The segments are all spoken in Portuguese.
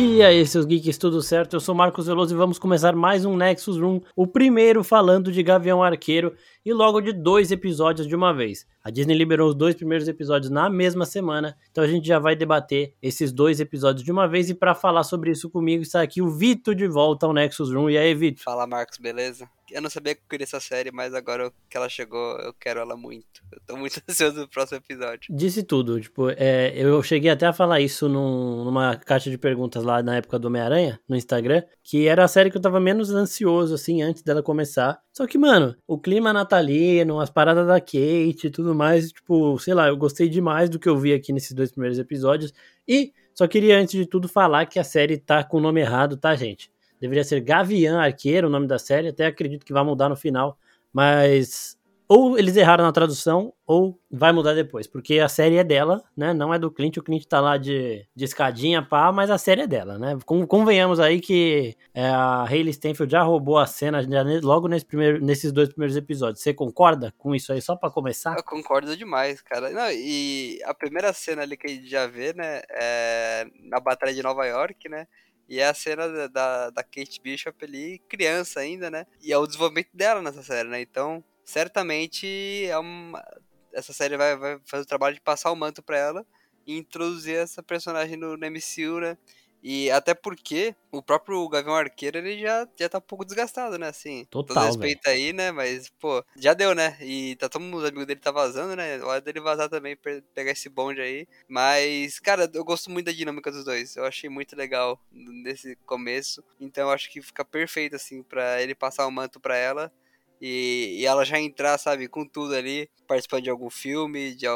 E aí, seus geeks, tudo certo? Eu sou Marcos Veloso e vamos começar mais um Nexus Room, o primeiro falando de Gavião Arqueiro e logo de dois episódios de uma vez. A Disney liberou os dois primeiros episódios na mesma semana, então a gente já vai debater esses dois episódios de uma vez e para falar sobre isso comigo está aqui o Vitor de volta ao Nexus Room. E aí, Vitor? Fala, Marcos, beleza? Eu não sabia que eu queria essa série, mas agora que ela chegou, eu quero ela muito. Eu tô muito ansioso pro próximo episódio. Disse tudo, tipo, é, eu cheguei até a falar isso num, numa caixa de perguntas lá na época do Homem-Aranha, no Instagram, que era a série que eu tava menos ansioso, assim, antes dela começar. Só que, mano, o clima natalino, as paradas da Kate e tudo mais, tipo, sei lá, eu gostei demais do que eu vi aqui nesses dois primeiros episódios. E só queria, antes de tudo, falar que a série tá com o nome errado, tá, gente? Deveria ser Gavião Arqueiro o nome da série, até acredito que vai mudar no final, mas ou eles erraram na tradução, ou vai mudar depois, porque a série é dela, né? Não é do Clint, o Clint tá lá de, de escadinha, pá, mas a série é dela, né? Convenhamos aí que é, a Hayley Stenfield já roubou a cena já, logo nesse primeiro, nesses dois primeiros episódios. Você concorda com isso aí, só para começar? Eu concordo demais, cara. Não, e a primeira cena ali que a gente já vê, né, é na Batalha de Nova York, né? E é a cena da, da Kate Bishop ali, criança ainda, né? E é o desenvolvimento dela nessa série, né? Então, certamente é uma, essa série vai, vai fazer o trabalho de passar o manto para ela e introduzir essa personagem no, no MCU, né? E até porque o próprio Gavião Arqueiro, ele já, já tá um pouco desgastado, né? Assim, Total, todo respeito véio. aí, né? Mas, pô, já deu, né? E tá todo mundo, os amigos dele tá vazando, né? Hora dele vazar também, pegar esse bonde aí. Mas, cara, eu gosto muito da dinâmica dos dois. Eu achei muito legal nesse começo. Então eu acho que fica perfeito, assim, pra ele passar o manto pra ela e, e, ela já entrar, sabe, com tudo ali, participando de algum filme, de,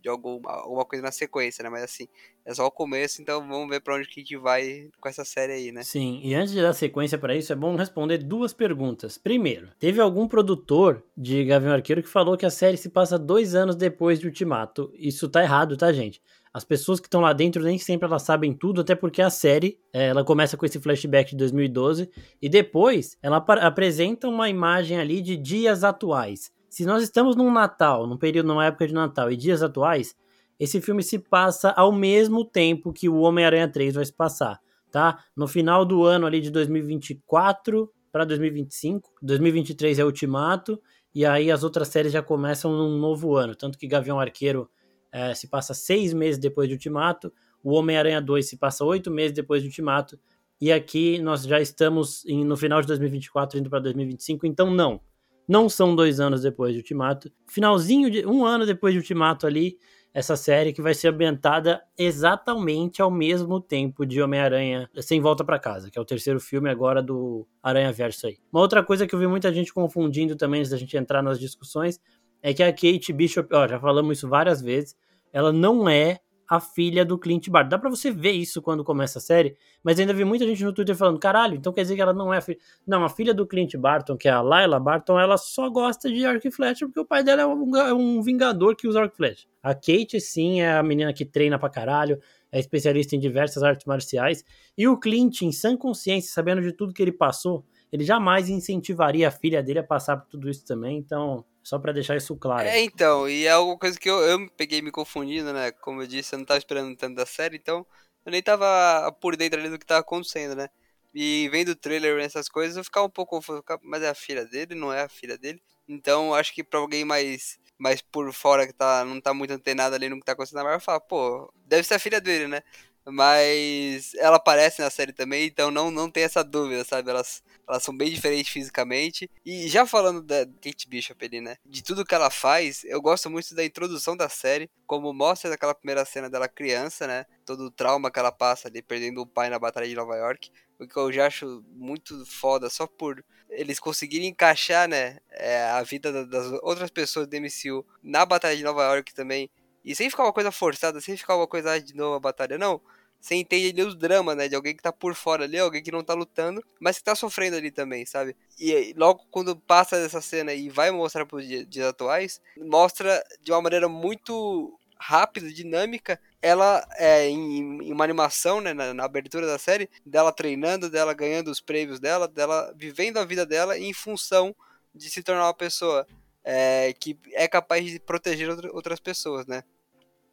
de algum, alguma coisa na sequência, né? Mas assim, é só o começo, então vamos ver para onde que a gente vai com essa série aí, né? Sim, e antes de dar sequência para isso, é bom responder duas perguntas. Primeiro, teve algum produtor de Gavião Arqueiro que falou que a série se passa dois anos depois de Ultimato. Isso tá errado, tá, gente? As pessoas que estão lá dentro nem sempre elas sabem tudo, até porque a série é, ela começa com esse flashback de 2012 e depois ela apresenta uma imagem ali de dias atuais. Se nós estamos num Natal, num período, numa época de Natal e dias atuais, esse filme se passa ao mesmo tempo que o Homem-Aranha 3 vai se passar, tá? No final do ano ali de 2024 para 2025, 2023 é Ultimato e aí as outras séries já começam num novo ano, tanto que Gavião Arqueiro é, se passa seis meses depois de Ultimato, o Homem-Aranha 2 se passa oito meses depois de Ultimato, e aqui nós já estamos em, no final de 2024, indo para 2025, então não. Não são dois anos depois de Ultimato. Finalzinho de um ano depois de Ultimato ali, essa série que vai ser ambientada exatamente ao mesmo tempo de Homem-Aranha Sem Volta para Casa, que é o terceiro filme agora do Aranha Verso aí. Uma outra coisa que eu vi muita gente confundindo também antes da gente entrar nas discussões é que a Kate Bishop, ó, já falamos isso várias vezes, ela não é a filha do Clint Barton. Dá pra você ver isso quando começa a série, mas ainda vi muita gente no Twitter falando, caralho, então quer dizer que ela não é a filha... Não, a filha do Clint Barton, que é a Layla Barton, ela só gosta de arco e flecha porque o pai dela é um, é um vingador que usa arco e flecha. A Kate, sim, é a menina que treina pra caralho, é especialista em diversas artes marciais, e o Clint, em sã consciência, sabendo de tudo que ele passou, ele jamais incentivaria a filha dele a passar por tudo isso também, então só para deixar isso claro. É, então, e é alguma coisa que eu, eu peguei me confundindo, né? Como eu disse, eu não tava esperando tanto da série, então eu nem tava por dentro ali do que tava acontecendo, né? E vendo o trailer essas coisas, eu ficava um pouco confuso, mas é a filha dele, não é a filha dele? Então, acho que pra alguém mais mais por fora que tá, não tá muito antenado ali no que tá acontecendo na Marvel, fala, pô, deve ser a filha dele, né? Mas ela aparece na série também, então não, não tem essa dúvida, sabe? Elas, elas são bem diferentes fisicamente. E já falando da Kate Bishop ali, né? De tudo que ela faz, eu gosto muito da introdução da série, como mostra naquela primeira cena dela criança, né? Todo o trauma que ela passa ali, perdendo o pai na Batalha de Nova York. O que eu já acho muito foda, só por eles conseguirem encaixar, né? É, a vida das outras pessoas do MCU na Batalha de Nova York também. E sem ficar uma coisa forçada, sem ficar uma coisa de novo a batalha, não você entende ali os dramas, né? De alguém que tá por fora ali, alguém que não tá lutando, mas que tá sofrendo ali também, sabe? E logo quando passa dessa cena e vai mostrar pros dias, dias atuais, mostra de uma maneira muito rápida, dinâmica, ela é em, em uma animação, né, na, na, abertura da série, dela treinando, dela ganhando os prêmios dela, dela vivendo a vida dela em função de se tornar uma pessoa é, que é capaz de proteger outra, outras pessoas, né?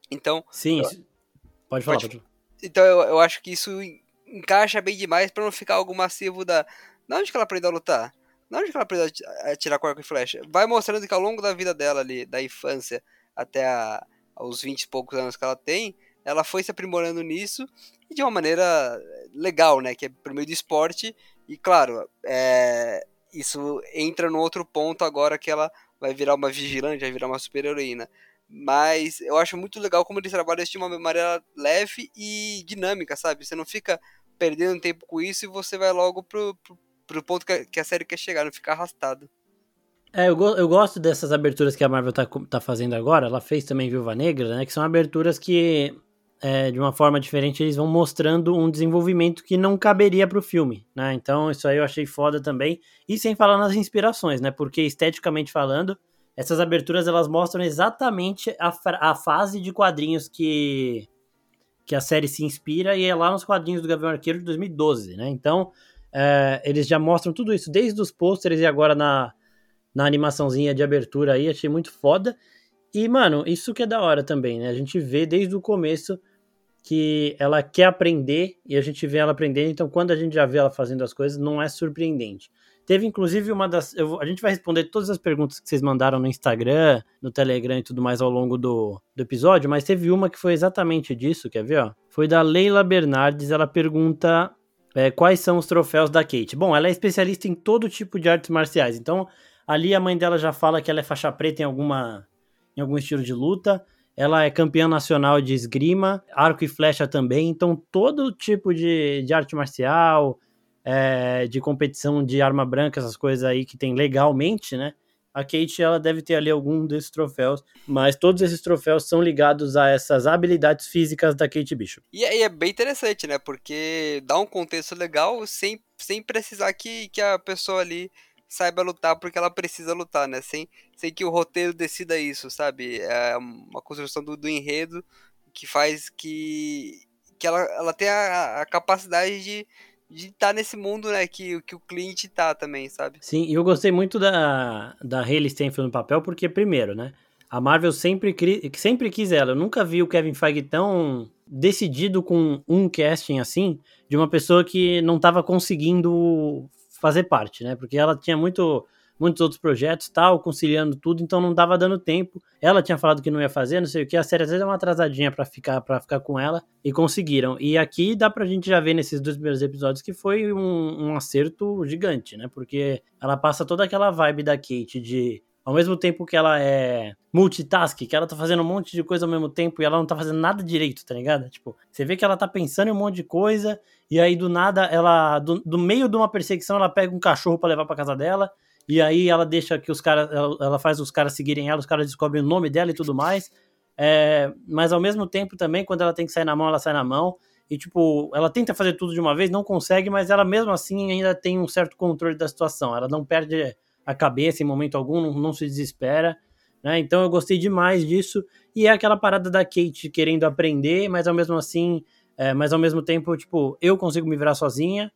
Então. Sim, eu, pode falar. Pode, então eu, eu acho que isso encaixa bem demais para não ficar algo massivo da. De onde que ela aprendeu a lutar? De onde que ela aprendeu a tirar com arco e flecha? Vai mostrando que ao longo da vida dela ali, da infância até a, aos 20 e poucos anos que ela tem, ela foi se aprimorando nisso e de uma maneira legal, né? Que é por meio do esporte. E claro, é, isso entra no outro ponto agora que ela vai virar uma vigilante, vai virar uma super heroína. Mas eu acho muito legal como eles trabalham isso de uma maneira leve e dinâmica, sabe? Você não fica perdendo tempo com isso e você vai logo pro, pro, pro ponto que a série quer chegar, não ficar arrastado. É, eu, eu gosto dessas aberturas que a Marvel tá, tá fazendo agora. Ela fez também Viúva Negra, né? Que são aberturas que, é, de uma forma diferente, eles vão mostrando um desenvolvimento que não caberia pro filme, né? Então, isso aí eu achei foda também. E sem falar nas inspirações, né? Porque, esteticamente falando, essas aberturas elas mostram exatamente a, a fase de quadrinhos que, que a série se inspira e é lá nos quadrinhos do Gavião Arqueiro de 2012, né? Então, é, eles já mostram tudo isso desde os pôsteres e agora na, na animaçãozinha de abertura aí, achei muito foda. E, mano, isso que é da hora também, né? A gente vê desde o começo que ela quer aprender e a gente vê ela aprendendo, então quando a gente já vê ela fazendo as coisas, não é surpreendente. Teve inclusive uma das. Eu, a gente vai responder todas as perguntas que vocês mandaram no Instagram, no Telegram e tudo mais ao longo do, do episódio, mas teve uma que foi exatamente disso, quer ver? Ó? Foi da Leila Bernardes. Ela pergunta é, quais são os troféus da Kate. Bom, ela é especialista em todo tipo de artes marciais, então ali a mãe dela já fala que ela é faixa preta em alguma em algum estilo de luta. Ela é campeã nacional de esgrima, arco e flecha também. Então, todo tipo de, de arte marcial, é, de competição de arma branca, essas coisas aí que tem legalmente, né? A Kate ela deve ter ali algum desses troféus, mas todos esses troféus são ligados a essas habilidades físicas da Kate Bishop. E aí é bem interessante, né? Porque dá um contexto legal sem, sem precisar que, que a pessoa ali saiba lutar porque ela precisa lutar, né? Sem, sem que o roteiro decida isso, sabe? É uma construção do, do enredo que faz que, que ela, ela tenha a, a capacidade de de estar tá nesse mundo, né, que, que o Clint tá também, sabe? Sim, e eu gostei muito da, da Hayley Steinfeld no papel, porque, primeiro, né, a Marvel sempre, sempre quis ela. Eu nunca vi o Kevin Feige tão decidido com um casting assim, de uma pessoa que não estava conseguindo fazer parte, né, porque ela tinha muito muitos outros projetos, tal, conciliando tudo, então não dava dando tempo. Ela tinha falado que não ia fazer, não sei o que, a série às vezes é uma atrasadinha para ficar para ficar com ela e conseguiram. E aqui dá pra gente já ver nesses dois primeiros episódios que foi um, um acerto gigante, né? Porque ela passa toda aquela vibe da Kate de ao mesmo tempo que ela é multitask, que ela tá fazendo um monte de coisa ao mesmo tempo e ela não tá fazendo nada direito, tá ligado? Tipo, você vê que ela tá pensando em um monte de coisa e aí do nada ela, do, do meio de uma perseguição, ela pega um cachorro para levar para casa dela e aí ela deixa que os caras, ela, faz os caras seguirem ela, os caras descobrem o nome dela e tudo mais. É, mas ao mesmo tempo também, quando ela tem que sair na mão, ela sai na mão. E tipo, ela tenta fazer tudo de uma vez, não consegue, mas ela mesmo assim ainda tem um certo controle da situação. Ela não perde a cabeça em momento algum, não, não se desespera. Né? Então eu gostei demais disso. E é aquela parada da Kate querendo aprender, mas ao mesmo assim, é, mas ao mesmo tempo, tipo, eu consigo me virar sozinha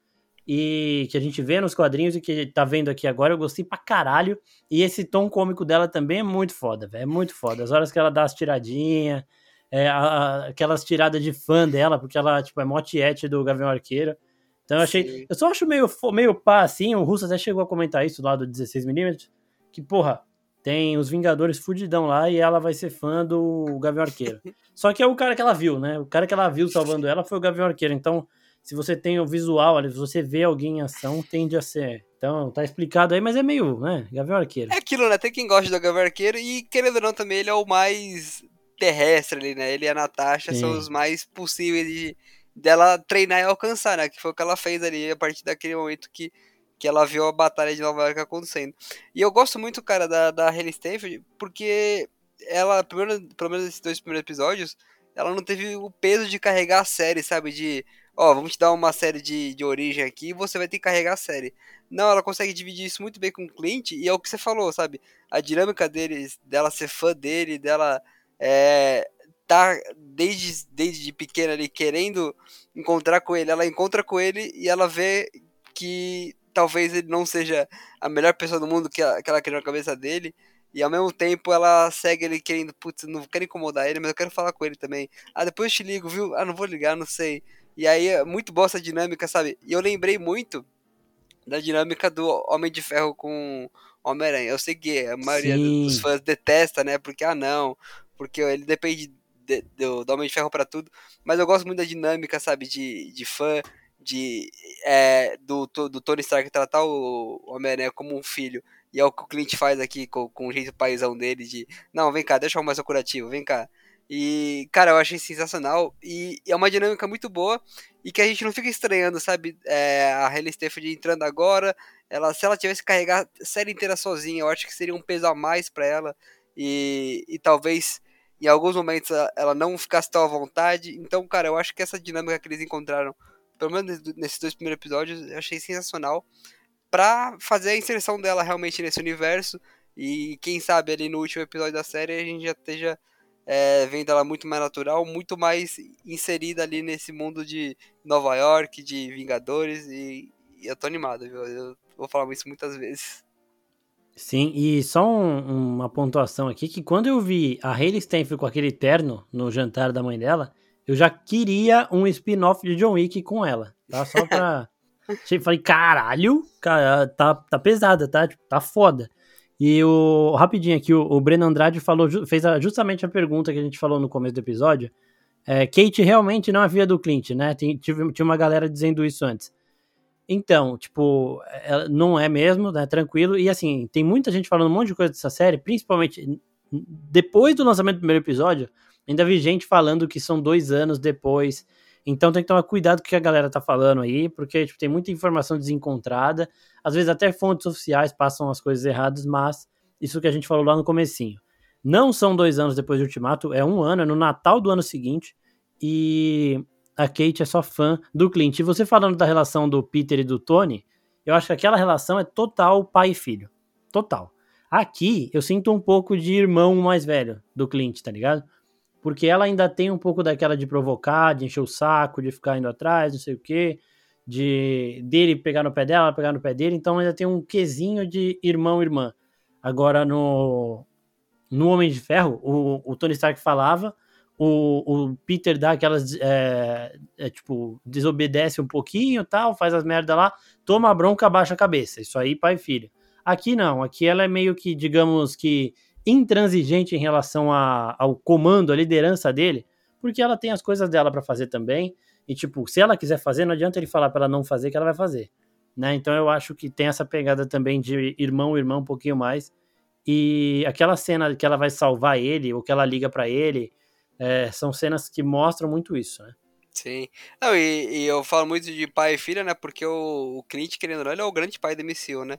e que a gente vê nos quadrinhos e que tá vendo aqui agora, eu gostei pra caralho. E esse tom cômico dela também é muito foda, velho. É muito foda. As horas que ela dá as tiradinhas, é, a, a, aquelas tiradas de fã dela, porque ela, tipo, é motiete do Gavião Arqueiro. Então eu achei. Sim. Eu só acho meio, meio pá assim. O Russo até chegou a comentar isso lá do 16mm. Que, porra, tem os Vingadores fudidão lá e ela vai ser fã do Gavião Arqueiro. Só que é o cara que ela viu, né? O cara que ela viu salvando ela foi o Gavião Arqueiro. Então se você tem o visual ali, se você vê alguém em ação, tende a ser. Então, tá explicado aí, mas é meio, né? Gavião Arqueiro. É aquilo, né? Tem quem gosta do Gavião Arqueiro e, querendo ou não, também ele é o mais terrestre ali, né? Ele e a Natasha Sim. são os mais possíveis de dela treinar e alcançar, né? Que foi o que ela fez ali a partir daquele momento que, que ela viu a batalha de Nova York acontecendo. E eu gosto muito, cara, da, da Hayley Stanfield, porque ela, primeiro, pelo menos nesses dois primeiros episódios, ela não teve o peso de carregar a série, sabe? De ó, vamos te dar uma série de, de origem aqui e você vai ter que carregar a série. Não, ela consegue dividir isso muito bem com o Clint e é o que você falou, sabe? A dinâmica deles, dela ser fã dele, dela é, tá desde, desde pequena ali querendo encontrar com ele, ela encontra com ele e ela vê que talvez ele não seja a melhor pessoa do mundo que, ela, que ela criou na cabeça dele. E ao mesmo tempo ela segue ele querendo, putz, não quero incomodar ele, mas eu quero falar com ele também. Ah, depois eu te ligo, viu? Ah, não vou ligar, não sei. E aí é muito boa essa dinâmica, sabe? E eu lembrei muito da dinâmica do Homem de Ferro com Homem-Aranha. Eu sei que a maioria Sim. dos fãs detesta, né? Porque, ah, não, porque ele depende de, do, do Homem de Ferro para tudo. Mas eu gosto muito da dinâmica, sabe? De, de fã, de é, do, do Tony Stark tratar o Homem-Aranha como um filho. E é o que o Clint faz aqui com, com o jeito paizão dele de, não, vem cá, deixa eu arrumar seu curativo, vem cá. E, cara, eu achei sensacional. E, e é uma dinâmica muito boa. E que a gente não fica estranhando, sabe? É, a Hayley Stephanie entrando agora. Ela, se ela tivesse que carregar a série inteira sozinha, eu acho que seria um peso a mais para ela. E, e talvez em alguns momentos ela não ficasse tão à vontade. Então, cara, eu acho que essa dinâmica que eles encontraram, pelo menos nesses dois primeiros episódios, eu achei sensacional. Pra fazer a inserção dela realmente nesse universo. E quem sabe ali no último episódio da série a gente já esteja é, vendo ela muito mais natural, muito mais inserida ali nesse mundo de Nova York, de Vingadores, e, e eu tô animado, viu? Eu vou falar isso muitas vezes. Sim, e só um, uma pontuação aqui, que quando eu vi a Hayley Stenfield com aquele terno no jantar da mãe dela, eu já queria um spin-off de John Wick com ela, tá? Só pra... Falei, caralho, cara, tá, tá pesada, tá? Tipo, tá foda. E o rapidinho aqui, o, o Breno Andrade falou, fez a, justamente a pergunta que a gente falou no começo do episódio. É, Kate realmente não é filha do Clint, né? Tem, tive, tinha uma galera dizendo isso antes. Então, tipo, ela não é mesmo, né? Tranquilo. E assim, tem muita gente falando um monte de coisa dessa série, principalmente depois do lançamento do primeiro episódio. Ainda vi gente falando que são dois anos depois. Então tem que tomar cuidado com o que a galera tá falando aí, porque tipo, tem muita informação desencontrada. Às vezes até fontes oficiais passam as coisas erradas, mas isso que a gente falou lá no comecinho. Não são dois anos depois do Ultimato, é um ano, é no Natal do ano seguinte. E a Kate é só fã do Clint. E você falando da relação do Peter e do Tony, eu acho que aquela relação é total pai e filho. Total. Aqui eu sinto um pouco de irmão mais velho do Clint, tá ligado? Porque ela ainda tem um pouco daquela de provocar, de encher o saco, de ficar indo atrás, não sei o quê, de dele pegar no pé dela, pegar no pé dele, então ainda tem um quesinho de irmão-irmã. Agora no no Homem de Ferro, o, o Tony Stark falava, o, o Peter dá aquelas, é, é, tipo, desobedece um pouquinho tal, faz as merda lá, toma a bronca, abaixa a cabeça. Isso aí, pai e filho. Aqui não, aqui ela é meio que, digamos que intransigente em relação a, ao comando, à liderança dele, porque ela tem as coisas dela para fazer também. E, tipo, se ela quiser fazer, não adianta ele falar para ela não fazer, que ela vai fazer. Né? Então eu acho que tem essa pegada também de irmão, irmão um pouquinho mais. E aquela cena que ela vai salvar ele, ou que ela liga para ele, é, são cenas que mostram muito isso, né? Sim. Não, e, e, eu falo muito de pai e filha, né? Porque o, o Clint, querendo ou não, ele é o grande pai da MCU, né?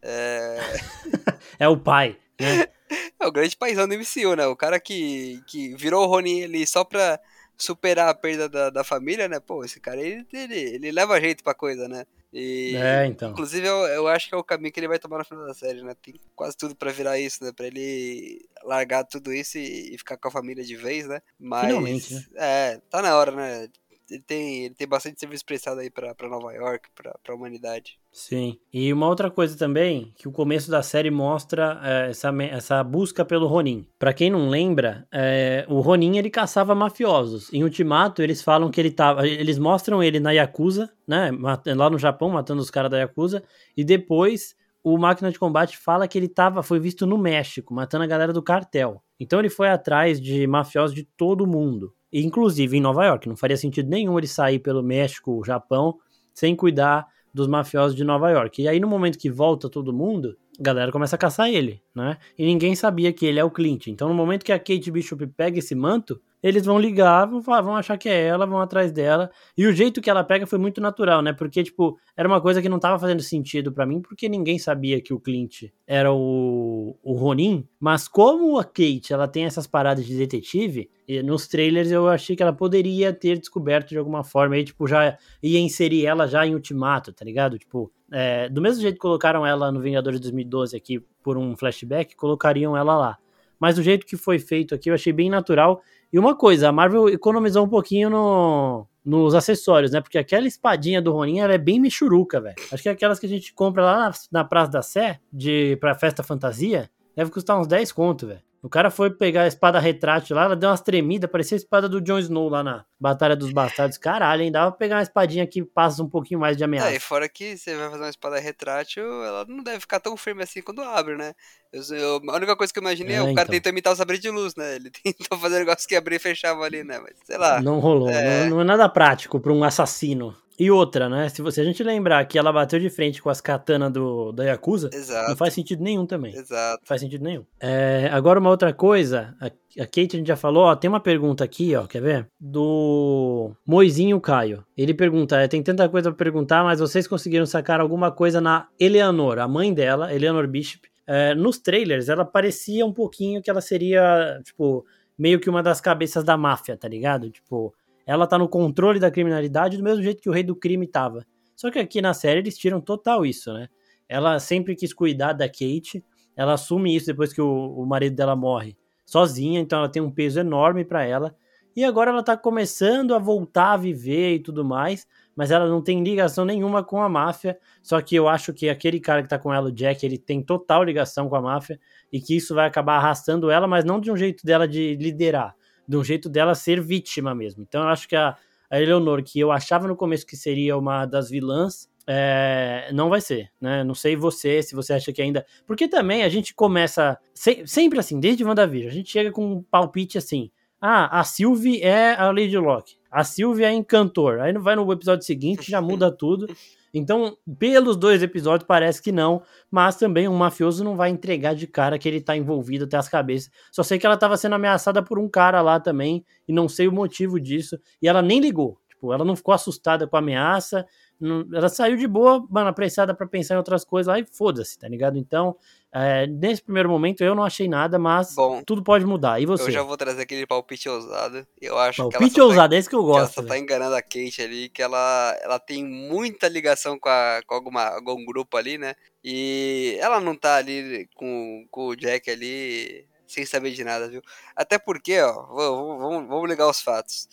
É, é o pai, né? É o grande paizão do MCU, né? O cara que, que virou o Ronin ali só pra superar a perda da, da família, né? Pô, esse cara, ele, ele, ele leva jeito pra coisa, né? E, é, então. Inclusive, eu, eu acho que é o caminho que ele vai tomar no final da série, né? Tem quase tudo pra virar isso, né? Pra ele largar tudo isso e, e ficar com a família de vez, né? Mas. Finalmente, né? É, tá na hora, né? ele tem, ele tem bastante serviço prestado aí pra, pra Nova York, pra, pra humanidade. Sim. E uma outra coisa também, que o começo da série mostra é, essa, essa busca pelo Ronin. Para quem não lembra, é, o Ronin ele caçava mafiosos. Em Ultimato, eles falam que ele tava. Eles mostram ele na Yakuza, né? Lá no Japão, matando os caras da Yakuza. E depois o máquina de combate fala que ele tava, foi visto no México, matando a galera do cartel. Então ele foi atrás de mafiosos de todo mundo inclusive em Nova York. Não faria sentido nenhum ele sair pelo México, Japão, sem cuidar dos mafiosos de Nova York. E aí, no momento que volta todo mundo, a galera começa a caçar ele, né? E ninguém sabia que ele é o Clint. Então, no momento que a Kate Bishop pega esse manto, eles vão ligar, vão, falar, vão achar que é ela, vão atrás dela. E o jeito que ela pega foi muito natural, né? Porque, tipo, era uma coisa que não tava fazendo sentido para mim, porque ninguém sabia que o Clint era o, o Ronin. Mas como a Kate, ela tem essas paradas de detetive, nos trailers eu achei que ela poderia ter descoberto de alguma forma. Aí, tipo, já ia inserir ela já em Ultimato, tá ligado? Tipo, é, do mesmo jeito que colocaram ela no Vingadores 2012 aqui por um flashback, colocariam ela lá. Mas do jeito que foi feito aqui, eu achei bem natural. E uma coisa, a Marvel economizou um pouquinho no, nos acessórios, né? Porque aquela espadinha do Ronin, ela é bem michuruca, velho. Acho que é aquelas que a gente compra lá na, na Praça da Sé, de, pra festa fantasia, deve custar uns 10 conto, velho. O cara foi pegar a espada retrátil lá, ela deu umas tremidas, parecia a espada do Jon Snow lá na Batalha dos Bastardos. Caralho, hein? Dava pra pegar uma espadinha que passa um pouquinho mais de ameaça. É, e fora que você vai fazer uma espada retrátil, ela não deve ficar tão firme assim quando abre, né? Eu, eu, a única coisa que eu imaginei é, é o cara então. tentou imitar o sabre de luz, né? Ele tentou fazer um negócio que abria e fechava ali, né? Mas sei lá. Não rolou. É... Não, não é nada prático pra um assassino. E outra, né? Se, você, a gente lembrar que ela bateu de frente com as katanas do, da Yakuza, Exato. não faz sentido nenhum também. Exato. Não faz sentido nenhum. É, agora, uma outra coisa, a, a, Kate a gente já falou, ó, tem uma pergunta aqui, ó, quer ver? Do Moizinho Caio. Ele pergunta, é, tem tanta coisa pra perguntar, mas vocês conseguiram sacar alguma coisa na Eleanor, a mãe dela, Eleanor Bishop. É, nos trailers, ela parecia um pouquinho que ela seria, tipo, meio que uma das cabeças da máfia, tá ligado? Tipo, ela tá no controle da criminalidade do mesmo jeito que o rei do crime tava. Só que aqui na série eles tiram total isso, né? Ela sempre quis cuidar da Kate, ela assume isso depois que o, o marido dela morre sozinha, então ela tem um peso enorme para ela. E agora ela tá começando a voltar a viver e tudo mais, mas ela não tem ligação nenhuma com a máfia. Só que eu acho que aquele cara que tá com ela, o Jack, ele tem total ligação com a máfia e que isso vai acabar arrastando ela, mas não de um jeito dela de liderar, de um jeito dela ser vítima mesmo. Então eu acho que a, a que eu achava no começo que seria uma das vilãs, é, não vai ser, né? Não sei você, se você acha que ainda. Porque também a gente começa. Se, sempre assim, desde WandaVision, a gente chega com um palpite assim. Ah, a Sylvie é a Lady Locke. A Sylvie é Encantor. Aí vai no episódio seguinte, já muda tudo. Então, pelos dois episódios, parece que não, mas também um mafioso não vai entregar de cara que ele tá envolvido até as cabeças. Só sei que ela tava sendo ameaçada por um cara lá também, e não sei o motivo disso, e ela nem ligou. Tipo, ela não ficou assustada com a ameaça, não, ela saiu de boa, mano, apressada para pensar em outras coisas lá e foda-se, tá ligado? Então, é, nesse primeiro momento eu não achei nada, mas Bom, tudo pode mudar. E você? Eu já vou trazer aquele palpite ousado. Eu acho palpite que ela tá ousado, tá, é esse que eu gosto. Que ela só tá enganando a Kate ali, que ela, ela tem muita ligação com, a, com alguma, algum grupo ali, né? E ela não tá ali com, com o Jack ali sem saber de nada, viu? Até porque, ó, vamos, vamos, vamos ligar os fatos.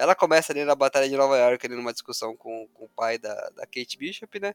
Ela começa ali na Batalha de Nova York, ali numa discussão com, com o pai da, da Kate Bishop, né?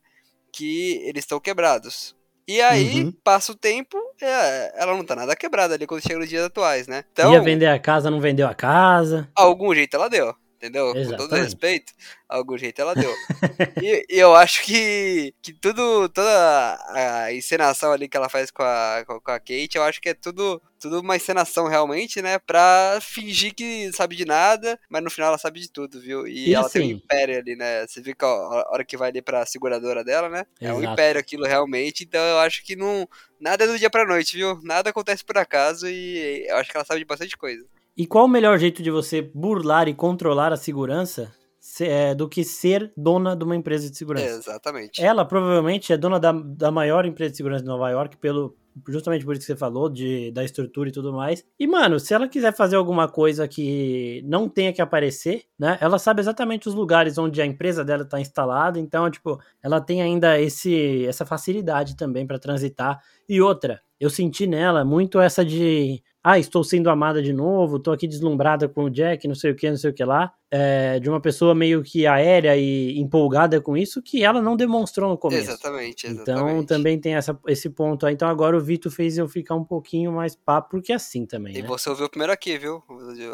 Que eles estão quebrados. E aí, uhum. passa o tempo, é, ela não tá nada quebrada ali quando chega nos dias atuais, né? Então, Ia vender a casa, não vendeu a casa. Algum jeito ela deu entendeu? Exatamente. Com todo respeito, algum jeito ela deu. e, e, eu acho que, que tudo, toda a encenação ali que ela faz com a, com a Kate, eu acho que é tudo, tudo uma encenação realmente, né? Pra fingir que sabe de nada, mas no final ela sabe de tudo, viu? E, e ela assim, tem um império ali, né? Você vê que a hora que vai ali pra seguradora dela, né? É um império aquilo realmente, então eu acho que não. Nada é do dia pra noite, viu? Nada acontece por acaso e eu acho que ela sabe de bastante coisa. E qual o melhor jeito de você burlar e controlar a segurança é, do que ser dona de uma empresa de segurança? É, exatamente. Ela provavelmente é dona da, da maior empresa de segurança de Nova York, pelo, justamente por isso que você falou, de, da estrutura e tudo mais. E, mano, se ela quiser fazer alguma coisa que não tenha que aparecer, né? Ela sabe exatamente os lugares onde a empresa dela está instalada, então, tipo, ela tem ainda esse, essa facilidade também para transitar. E outra, eu senti nela muito essa de ah, estou sendo amada de novo, estou aqui deslumbrada com o Jack, não sei o que, não sei o que lá, é, de uma pessoa meio que aérea e empolgada com isso, que ela não demonstrou no começo. Exatamente, exatamente. Então também tem essa, esse ponto aí. Então agora o Vitor fez eu ficar um pouquinho mais papo, porque é assim também. E né? você ouviu primeiro aqui, viu?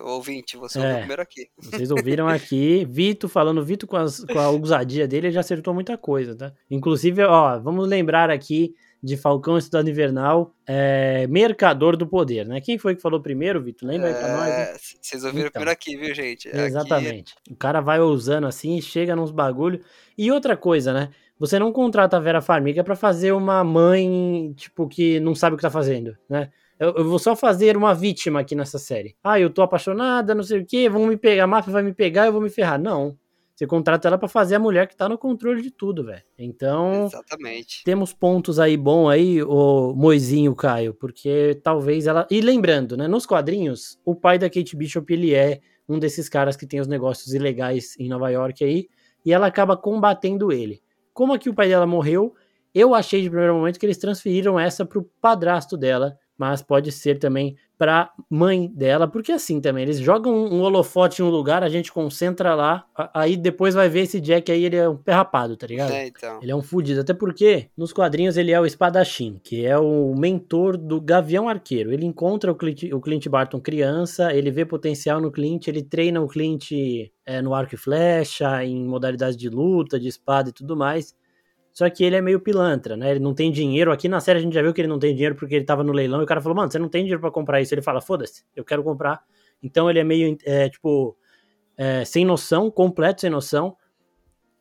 Ouvinte, você é, ouviu primeiro aqui. Vocês ouviram aqui, Vitor falando, Vitor com, com a ousadia dele, ele já acertou muita coisa, tá? Inclusive, ó, vamos lembrar aqui de Falcão Estudado Invernal, é, Mercador do Poder, né? Quem foi que falou primeiro, Vitor? Lembra aí pra nós? Né? Vocês ouviram então, primeiro aqui, viu, gente? Exatamente. Aqui... O cara vai ousando assim, chega nos bagulho. E outra coisa, né? Você não contrata a Vera Farmiga para fazer uma mãe, tipo, que não sabe o que tá fazendo, né? Eu, eu, vou só fazer uma vítima aqui nessa série. Ah, eu tô apaixonada, não sei o que, vão me pegar, a máfia vai me pegar, eu vou me ferrar. Não. Você contrata ela para fazer a mulher que tá no controle de tudo, velho. Então, Exatamente. temos pontos aí bom aí, o Moizinho Caio, porque talvez ela. E lembrando, né, nos quadrinhos, o pai da Kate Bishop, ele é um desses caras que tem os negócios ilegais em Nova York aí, e ela acaba combatendo ele. Como aqui o pai dela morreu, eu achei de primeiro momento que eles transferiram essa pro padrasto dela, mas pode ser também pra mãe dela, porque assim também, eles jogam um holofote em um lugar, a gente concentra lá, aí depois vai ver esse Jack aí, ele é um perrapado, tá ligado? É, então. Ele é um fudido, até porque nos quadrinhos ele é o espadachim, que é o mentor do Gavião Arqueiro. Ele encontra o Clint, o Clint Barton criança, ele vê potencial no Clint, ele treina o Clint é, no arco e flecha, em modalidades de luta, de espada e tudo mais. Só que ele é meio pilantra, né? Ele não tem dinheiro. Aqui na série a gente já viu que ele não tem dinheiro porque ele tava no leilão e o cara falou, mano, você não tem dinheiro para comprar isso. Ele fala, foda-se, eu quero comprar. Então ele é meio, é, tipo, é, sem noção, completo sem noção.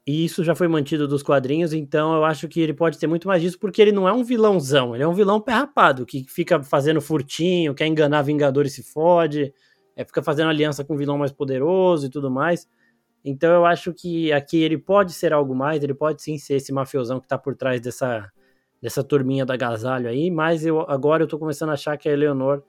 E isso já foi mantido dos quadrinhos, então eu acho que ele pode ter muito mais disso, porque ele não é um vilãozão, ele é um vilão perrapado, que fica fazendo furtinho, quer enganar Vingadores e se fode, é, fica fazendo aliança com um vilão mais poderoso e tudo mais. Então eu acho que aqui ele pode ser algo mais, ele pode sim ser esse mafiosão que tá por trás dessa, dessa turminha da agasalho aí, mas eu, agora eu tô começando a achar que a Eleonor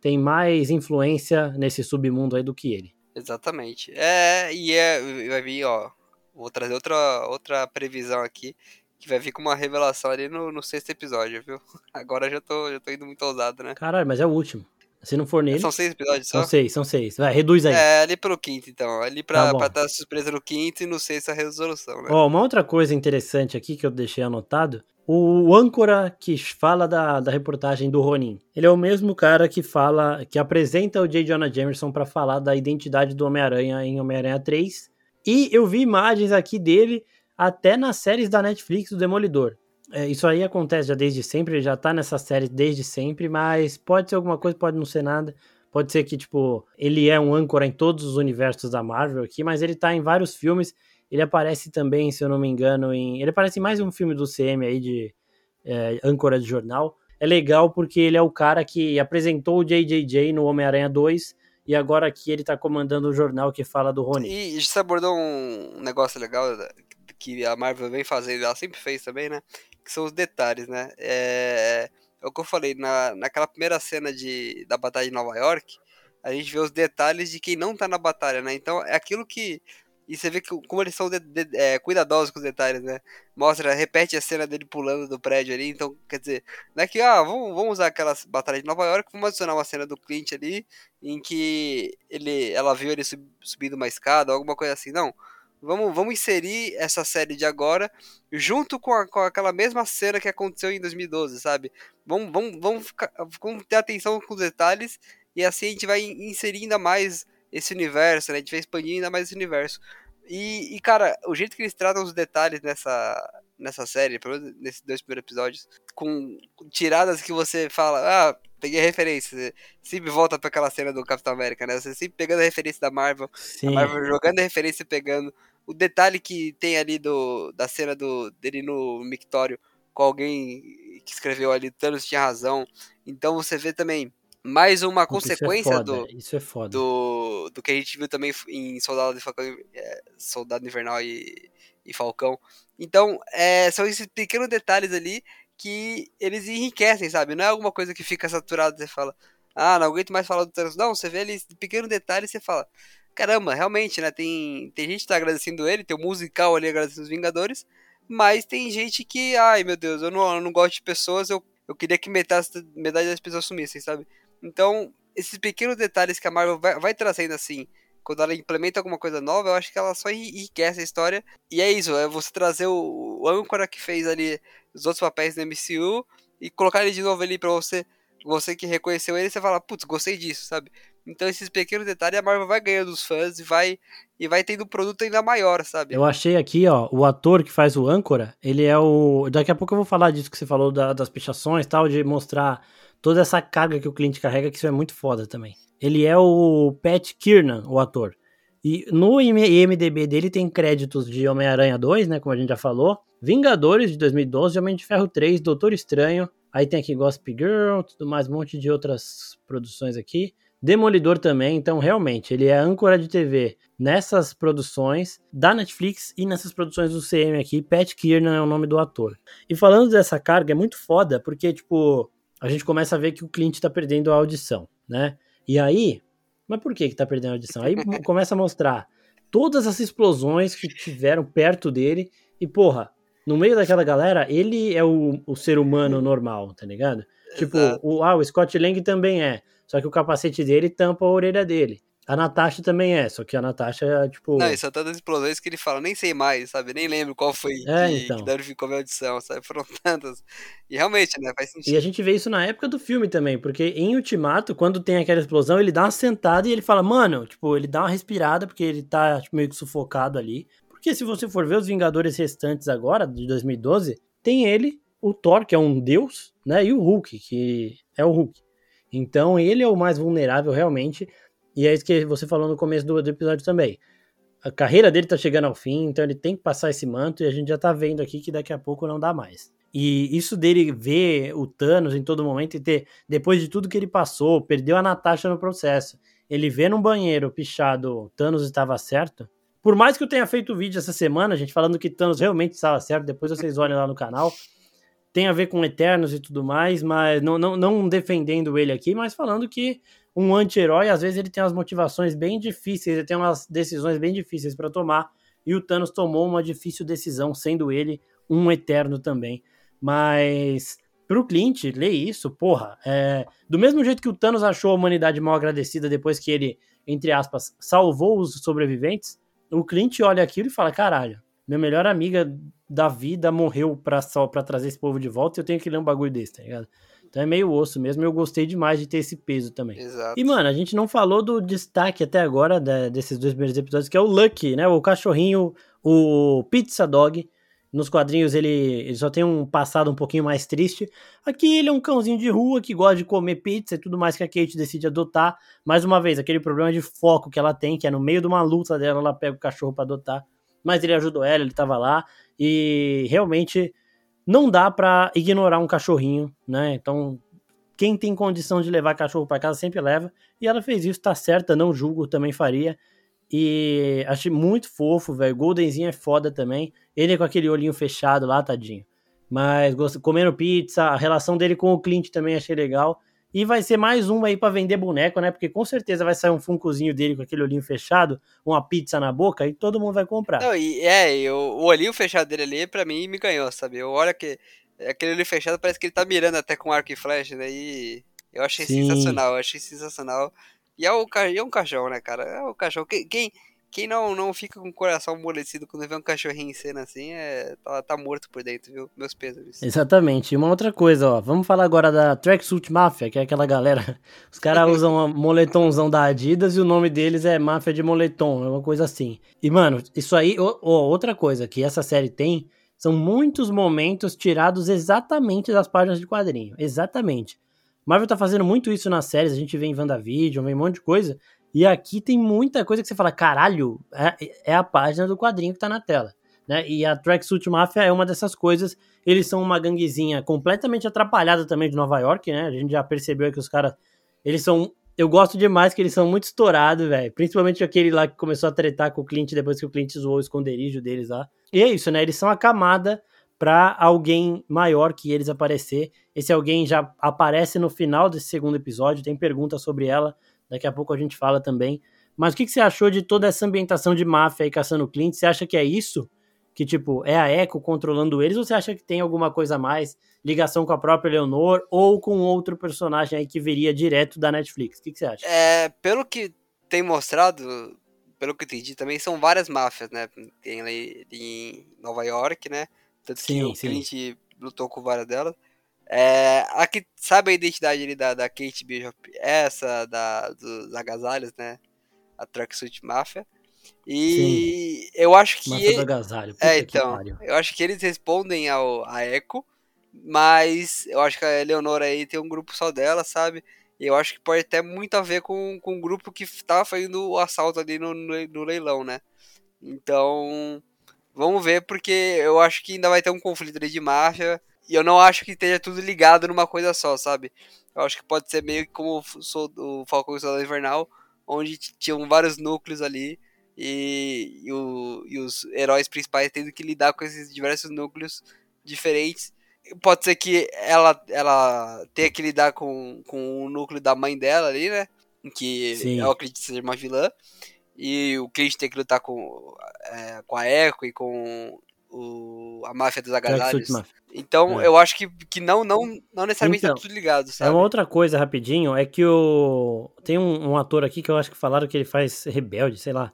tem mais influência nesse submundo aí do que ele. Exatamente. É, e é, vai vir, ó, vou trazer outra, outra previsão aqui, que vai vir com uma revelação ali no, no sexto episódio, viu? Agora já tô, já tô indo muito ousado, né? Caralho, mas é o último. Se não for nele. São seis episódios só? São seis, são seis. Vai, reduz aí. É, ali pelo quinto, então. Ali pra, tá pra dar surpresa no quinto e no sexto a resolução, né? Ó, uma outra coisa interessante aqui que eu deixei anotado. O âncora que fala da, da reportagem do Ronin. Ele é o mesmo cara que fala, que apresenta o J. Jonah Jameson para falar da identidade do Homem-Aranha em Homem-Aranha 3. E eu vi imagens aqui dele até nas séries da Netflix do Demolidor. É, isso aí acontece já desde sempre, já tá nessa série desde sempre, mas pode ser alguma coisa, pode não ser nada. Pode ser que, tipo, ele é um âncora em todos os universos da Marvel aqui, mas ele tá em vários filmes. Ele aparece também, se eu não me engano, em. Ele aparece em mais um filme do CM aí de é, âncora de jornal. É legal porque ele é o cara que apresentou o JJJ no Homem-Aranha 2 e agora aqui ele tá comandando o jornal que fala do Rony. E você abordou um negócio legal que a Marvel vem fazendo, ela sempre fez também, né? Que são os detalhes, né? É, é o que eu falei, na, naquela primeira cena de, da batalha de Nova York, a gente vê os detalhes de quem não tá na batalha, né? Então é aquilo que. E você vê que, como eles são de, de, é, cuidadosos com os detalhes, né? Mostra, repete a cena dele pulando do prédio ali. Então, quer dizer, não é que, ah, vamos, vamos usar aquela batalha de Nova York, vamos adicionar uma cena do Clint ali, em que ele, ela viu ele sub, subindo uma escada, alguma coisa assim. Não Vamos, vamos inserir essa série de agora junto com, a, com aquela mesma cena que aconteceu em 2012, sabe? Vamos, vamos, vamos, ficar, vamos ter atenção com os detalhes e assim a gente vai inserir ainda mais esse universo, né? A gente vai expandir ainda mais esse universo. E, e, cara, o jeito que eles tratam os detalhes nessa, nessa série, pelo menos nesses dois primeiros episódios, com tiradas que você fala, ah, peguei referência. sempre volta para aquela cena do Capitão América, né? Você sempre pegando a referência da Marvel, Sim. a Marvel jogando a referência e pegando. O detalhe que tem ali do, da cena do, dele no mictório com alguém que escreveu ali, Thanos tinha razão. Então você vê também mais uma consequência isso é do, isso é foda. do do que a gente viu também em Soldado, de Falcão, é, Soldado Invernal e, e Falcão. Então, é, são esses pequenos detalhes ali que eles enriquecem, sabe? Não é alguma coisa que fica saturado, você fala, ah, não aguento mais falar do Thanos. Não, você vê ali pequeno detalhe e você fala, caramba, realmente, né? Tem, tem gente que tá agradecendo ele, tem o um musical ali agradecendo os Vingadores, mas tem gente que, ai meu Deus, eu não, eu não gosto de pessoas, eu, eu queria que metade, metade das pessoas sumissem, sabe? Então, esses pequenos detalhes que a Marvel vai, vai trazendo assim, quando ela implementa alguma coisa nova, eu acho que ela só enriquece a história. E é isso, é você trazer o, o âncora que fez ali os outros papéis do MCU e colocar ele de novo ali pra você, você que reconheceu ele, você fala, putz, gostei disso, sabe? Então esses pequenos detalhes a Marvel vai ganhando dos fãs e vai e vai tendo um produto ainda maior, sabe? Eu achei aqui, ó, o ator que faz o âncora, ele é o. Daqui a pouco eu vou falar disso que você falou da, das pichações tal, de mostrar toda essa carga que o cliente carrega, que isso é muito foda também. Ele é o Pat Kiernan, o ator. E no IMDB dele tem créditos de Homem-Aranha 2, né, como a gente já falou, Vingadores de 2012, Homem de Ferro 3, Doutor Estranho, aí tem aqui Gossip Girl, tudo mais, um monte de outras produções aqui. Demolidor também, então realmente ele é âncora de TV nessas produções da Netflix e nessas produções do CM aqui. Pat Kiernan é o nome do ator. E falando dessa carga, é muito foda, porque, tipo, a gente começa a ver que o cliente tá perdendo a audição, né? E aí, mas por que que tá perdendo a audição? Aí começa a mostrar todas as explosões que tiveram perto dele e, porra, no meio daquela galera, ele é o, o ser humano normal, tá ligado? Tipo, o, ah, o Scott Lang também é. Só que o capacete dele tampa a orelha dele. A Natasha também é, só que a Natasha é tipo. Não, e são tantas explosões que ele fala, nem sei mais, sabe? Nem lembro qual foi É, que, então. que danificou minha audição, sabe? Foram tantas. E realmente, né? Faz E sentido. a gente vê isso na época do filme também, porque em Ultimato, quando tem aquela explosão, ele dá uma sentada e ele fala, mano, tipo, ele dá uma respirada, porque ele tá tipo, meio que sufocado ali. Porque se você for ver os Vingadores restantes agora, de 2012, tem ele, o Thor, que é um deus, né? E o Hulk, que é o Hulk. Então ele é o mais vulnerável realmente. E é isso que você falou no começo do, do episódio também. A carreira dele tá chegando ao fim, então ele tem que passar esse manto e a gente já tá vendo aqui que daqui a pouco não dá mais. E isso dele ver o Thanos em todo momento e ter, depois de tudo que ele passou, perdeu a Natasha no processo, ele vê num banheiro pichado Thanos estava certo. Por mais que eu tenha feito vídeo essa semana, gente, falando que Thanos realmente estava certo, depois vocês olhem lá no canal. Tem a ver com Eternos e tudo mais, mas não, não, não defendendo ele aqui, mas falando que um anti-herói, às vezes ele tem umas motivações bem difíceis, ele tem umas decisões bem difíceis para tomar, e o Thanos tomou uma difícil decisão, sendo ele um eterno também. Mas pro Clint, ler isso, porra, é, do mesmo jeito que o Thanos achou a humanidade mal agradecida depois que ele, entre aspas, salvou os sobreviventes, o Clint olha aquilo e fala: caralho, minha melhor amiga da vida morreu pra, pra trazer esse povo de volta e eu tenho que ler um bagulho desse, tá ligado? Então é meio osso mesmo, eu gostei demais de ter esse peso também. Exato. E, mano, a gente não falou do destaque até agora da- desses dois primeiros episódios, que é o Lucky, né? O cachorrinho, o Pizza Dog. Nos quadrinhos ele, ele só tem um passado um pouquinho mais triste. Aqui ele é um cãozinho de rua que gosta de comer pizza e tudo mais que a Kate decide adotar. Mais uma vez, aquele problema de foco que ela tem, que é no meio de uma luta dela, ela pega o cachorro pra adotar. Mas ele ajudou ela, ele tava lá. E realmente não dá pra ignorar um cachorrinho, né? Então, quem tem condição de levar cachorro pra casa sempre leva. E ela fez isso, tá certa, não julgo, também faria. E achei muito fofo, velho. Goldenzinho é foda também. Ele com aquele olhinho fechado lá, tadinho. Mas comendo pizza, a relação dele com o Clint também achei legal. E vai ser mais uma aí pra vender boneco, né? Porque com certeza vai sair um funcozinho dele com aquele olhinho fechado, uma pizza na boca e todo mundo vai comprar. Não, e é, e o, o olhinho fechado dele ali, pra mim, me ganhou, sabe? Eu olho que aquele olho fechado parece que ele tá mirando até com arco e flecha, né? E eu achei Sim. sensacional, eu achei sensacional. E é, o, é um cachorro, né, cara? É o cachorro. Quem, quem, quem não, não fica com o coração amolecido quando vê um cachorrinho em cena assim, é, tá, tá morto por dentro, viu? Meus pesos. Exatamente. E uma outra coisa, ó. Vamos falar agora da Tracksuit Mafia, que é aquela galera. Os caras usam um moletomzão da Adidas e o nome deles é Máfia de Moletom, é uma coisa assim. E, mano, isso aí, ó, outra coisa que essa série tem são muitos momentos tirados exatamente das páginas de quadrinho. Exatamente. Marvel tá fazendo muito isso nas séries, a gente vê em WandaVision, vem um monte de coisa. E aqui tem muita coisa que você fala, caralho, é, é a página do quadrinho que tá na tela. Né? E a Tracksuit Mafia é uma dessas coisas. Eles são uma ganguezinha completamente atrapalhada também de Nova York, né? A gente já percebeu que os caras. Eles são. Eu gosto demais que eles são muito estourados, velho. Principalmente aquele lá que começou a tretar com o Clint depois que o Clint zoou o esconderijo deles lá. E é isso, né? Eles são a camada pra alguém maior que eles aparecer. Esse alguém já aparece no final desse segundo episódio. Tem pergunta sobre ela. Daqui a pouco a gente fala também. Mas o que, que você achou de toda essa ambientação de máfia aí caçando o Clint? Você acha que é isso? Que, tipo, é a Echo controlando eles? Ou você acha que tem alguma coisa a mais? Ligação com a própria Leonor? Ou com outro personagem aí que viria direto da Netflix? O que, que você acha? É, pelo que tem mostrado, pelo que eu entendi, também são várias máfias, né? Tem ali em Nova York, né? Tanto que Sim, o sim. Clint lutou com várias delas. É, a que sabe a identidade ali da, da Kate Bishop, essa da, dos agasalhos, né? A Tracksuit Mafia. E eu acho que. Mafia do agasalho. Puta É, então. Eu acho que eles respondem ao, a Echo, mas eu acho que a Eleonora aí tem um grupo só dela, sabe? E eu acho que pode ter muito a ver com, com o grupo que tava fazendo o assalto ali no, no, no leilão, né? Então, vamos ver, porque eu acho que ainda vai ter um conflito ali de máfia. E eu não acho que esteja tudo ligado numa coisa só, sabe? Eu acho que pode ser meio que como o Falcão e o Soldado Invernal, onde tinham vários núcleos ali e, e, o- e os heróis principais tendo que lidar com esses diversos núcleos diferentes. Pode ser que ela, ela tenha que lidar com, com o núcleo da mãe dela ali, né? Que Sim. eu acredito seja uma vilã. E o Clint tem que lutar com, é, com a Echo e com, o, a máfia dos agasalhos. Então, É. eu acho que, que não, não, não necessariamente Então, tá tudo ligado, É sabe? uma outra coisa, rapidinho, é que o. Tem um, um ator aqui que eu acho que falaram que ele faz rebelde, sei lá,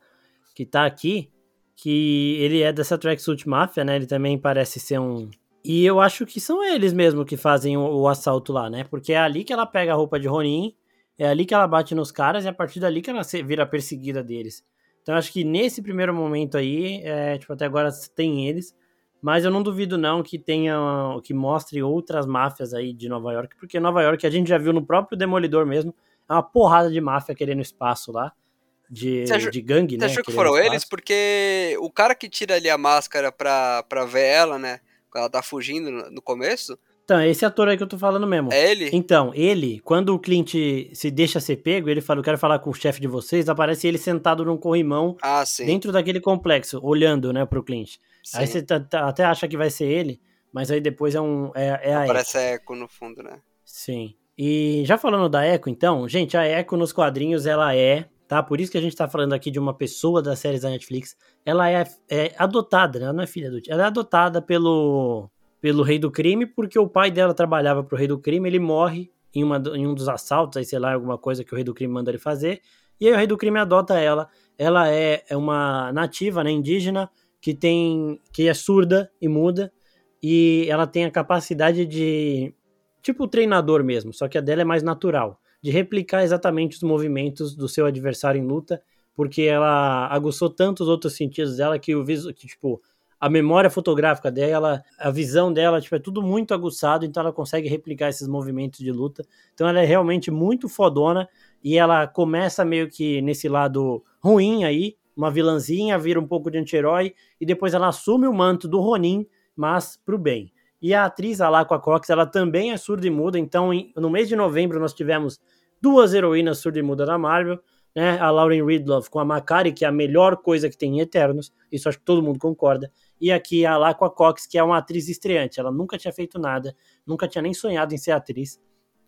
que tá aqui, que ele é dessa Tracksuit Mafia, né? Ele também parece ser um. E eu acho que são eles mesmo que fazem o, o assalto lá, né? Porque é ali que ela pega a roupa de Ronin, é ali que ela bate nos caras e é a partir dali que ela se- vira perseguida deles. Então acho que nesse primeiro momento aí, é, tipo, até agora tem eles. Mas eu não duvido não que tenha, que mostre outras máfias aí de Nova York, porque Nova York a gente já viu no próprio Demolidor mesmo, é uma porrada de máfia querendo espaço lá, de, Você achou- de gangue, Você né? achou que foram espaço. eles? Porque o cara que tira ali a máscara pra, pra ver ela, né? Quando ela tá fugindo no começo, Então, é esse ator aí que eu tô falando mesmo. é ele? Então, ele, quando o Clint se deixa ser pego, ele fala, eu quero falar com o chefe de vocês, aparece ele sentado num corrimão Ah, dentro daquele complexo, olhando, né, pro Clint. Aí sim. você tá- tá- até acha que vai ser ele, mas aí depois é um é, é a Echo. Parece eco no fundo, né? Sim. E já falando da Echo, então, gente, a Echo nos quadrinhos, ela é, tá? Por isso que a gente tá falando aqui de uma pessoa das séries da Netflix. Ela é, é adotada, né? Ela não é filha do. Ela é adotada pelo, pelo Rei do Crime, porque o pai dela trabalhava pro Rei do Crime, ele morre em, uma, em um dos assaltos, aí sei lá, alguma coisa que o Rei do Crime manda ele fazer. E aí o Rei do Crime adota ela. Ela é, é uma nativa, né, indígena, que tem que é surda e muda e ela tem a capacidade de tipo o treinador mesmo, só que a dela é mais natural, de replicar exatamente os movimentos do seu adversário em luta, porque ela aguçou tanto os outros sentidos dela que o viso, que tipo a memória fotográfica dela, a visão dela, tipo, é tudo muito aguçado, então ela consegue replicar esses movimentos de luta. Então ela é realmente muito fodona e ela começa meio que nesse lado ruim aí, uma vilãzinha, vira um pouco de anti-herói e depois ela assume o manto do Ronin, mas pro bem. E a atriz Alaqua Cox, ela também é surda e muda, então em- no mês de novembro nós tivemos duas heroínas surda e muda da Marvel, né? A Lauren Ridloff com a Macari, que é a melhor coisa que tem em Eternos, isso acho que todo mundo concorda. E aqui a Alaqua Cox, que é uma atriz estreante, ela nunca tinha feito nada, nunca tinha nem sonhado em ser atriz.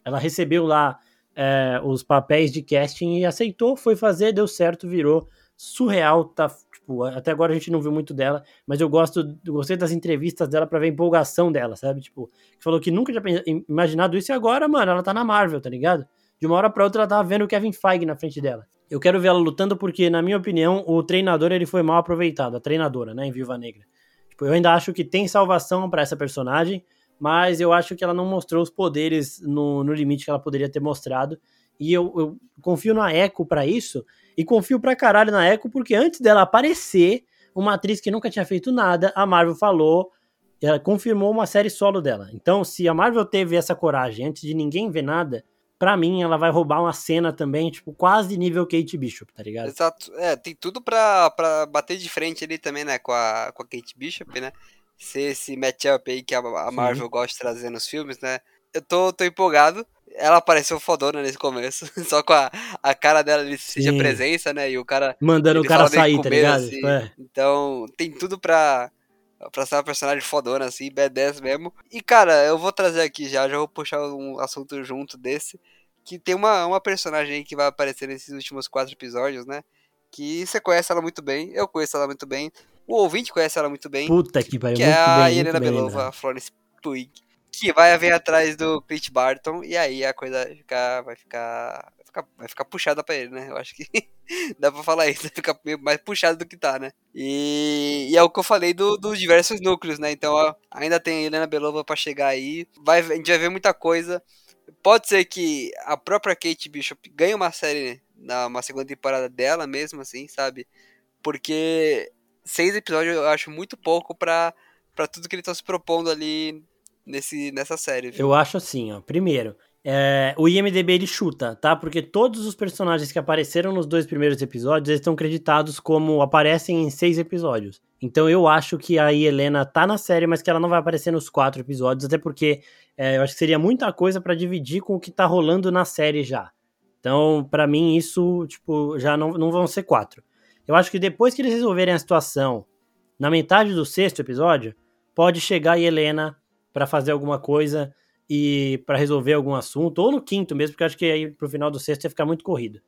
Ela recebeu lá é, os papéis de casting e aceitou, foi fazer, deu certo, virou surreal, tá, tipo, até agora a gente não viu muito dela, mas eu gosto, eu gostei das entrevistas dela pra ver a empolgação dela, sabe? Tipo, que falou que nunca tinha imaginado isso e agora, mano, ela tá na Marvel, tá ligado? De uma hora pra outra ela tava vendo o Kevin Feige na frente dela. Eu quero ver ela lutando porque, na minha opinião, o treinador ele foi mal aproveitado, a treinadora, né, em Viúva Negra. Tipo, eu ainda acho que tem salvação pra essa personagem, mas eu acho que ela não mostrou os poderes no, no limite que ela poderia ter mostrado. E eu, eu confio na Echo pra isso, e confio pra caralho na Echo, porque antes dela aparecer, uma atriz que nunca tinha feito nada, a Marvel falou, ela confirmou uma série solo dela. Então, se a Marvel teve essa coragem antes de ninguém ver nada, pra mim ela vai roubar uma cena também, tipo, quase nível Kate Bishop, tá ligado? Exato. É, tem tudo pra, pra bater de frente ali também, né? Com a, com a Kate Bishop, né? Ser esse matchup aí que a, a Sim. Marvel gosta de trazer nos filmes, né? Eu tô, tô empolgado. Ela apareceu fodona nesse começo. Só com a, a cara dela ali, seja Sim. presença, né? E o cara. Mandando o cara sair, tá ligado? assim. Tipo, é. Então, tem tudo pra, pra ser uma personagem fodona, assim, B10 mesmo. E, cara, eu vou trazer aqui já, já vou puxar um assunto junto desse. Que tem uma, uma personagem aí que vai aparecer nesses últimos quatro episódios, né? Que você conhece ela muito bem, eu conheço ela muito bem, o ouvinte conhece ela muito bem, Puta que pariu, que muito é a bem, Helena bem Belova, a lembrado. Florence Pugh, que vai vir atrás do Clint Barton, e aí a coisa vai ficar, vai ficar, vai ficar, vai ficar puxada pra ele, né? Eu acho que dá pra falar isso, vai ficar mais puxado do que tá, né? E, e é o que eu falei do- dos diversos núcleos, né? Então ó, ainda tem a Helena Belova pra chegar aí, vai, a gente vai ver muita coisa. Pode ser que a própria Kate Bishop ganhe uma série na uma segunda temporada dela mesmo, assim, sabe? Porque seis episódios eu acho muito pouco pra, pra tudo que eles estão se propondo ali nesse, nessa série. viu? Eu acho assim, ó. Primeiro, é, o IMDB ele chuta, tá? Porque todos os personagens que apareceram nos dois primeiros episódios eles estão creditados como aparecem em seis episódios. Então eu acho que a Helena tá na série, mas que ela não vai aparecer nos quatro episódios, até porque é, eu acho que seria muita coisa pra dividir com o que tá rolando na série já. Então, pra mim, isso, tipo, já não, não vão ser quatro. Eu acho que depois que eles resolverem a situação, na metade do sexto episódio, pode chegar a Helena pra fazer alguma coisa e para resolver algum assunto, ou no quinto mesmo, porque acho que aí pro final do sexto ia ficar muito corrido.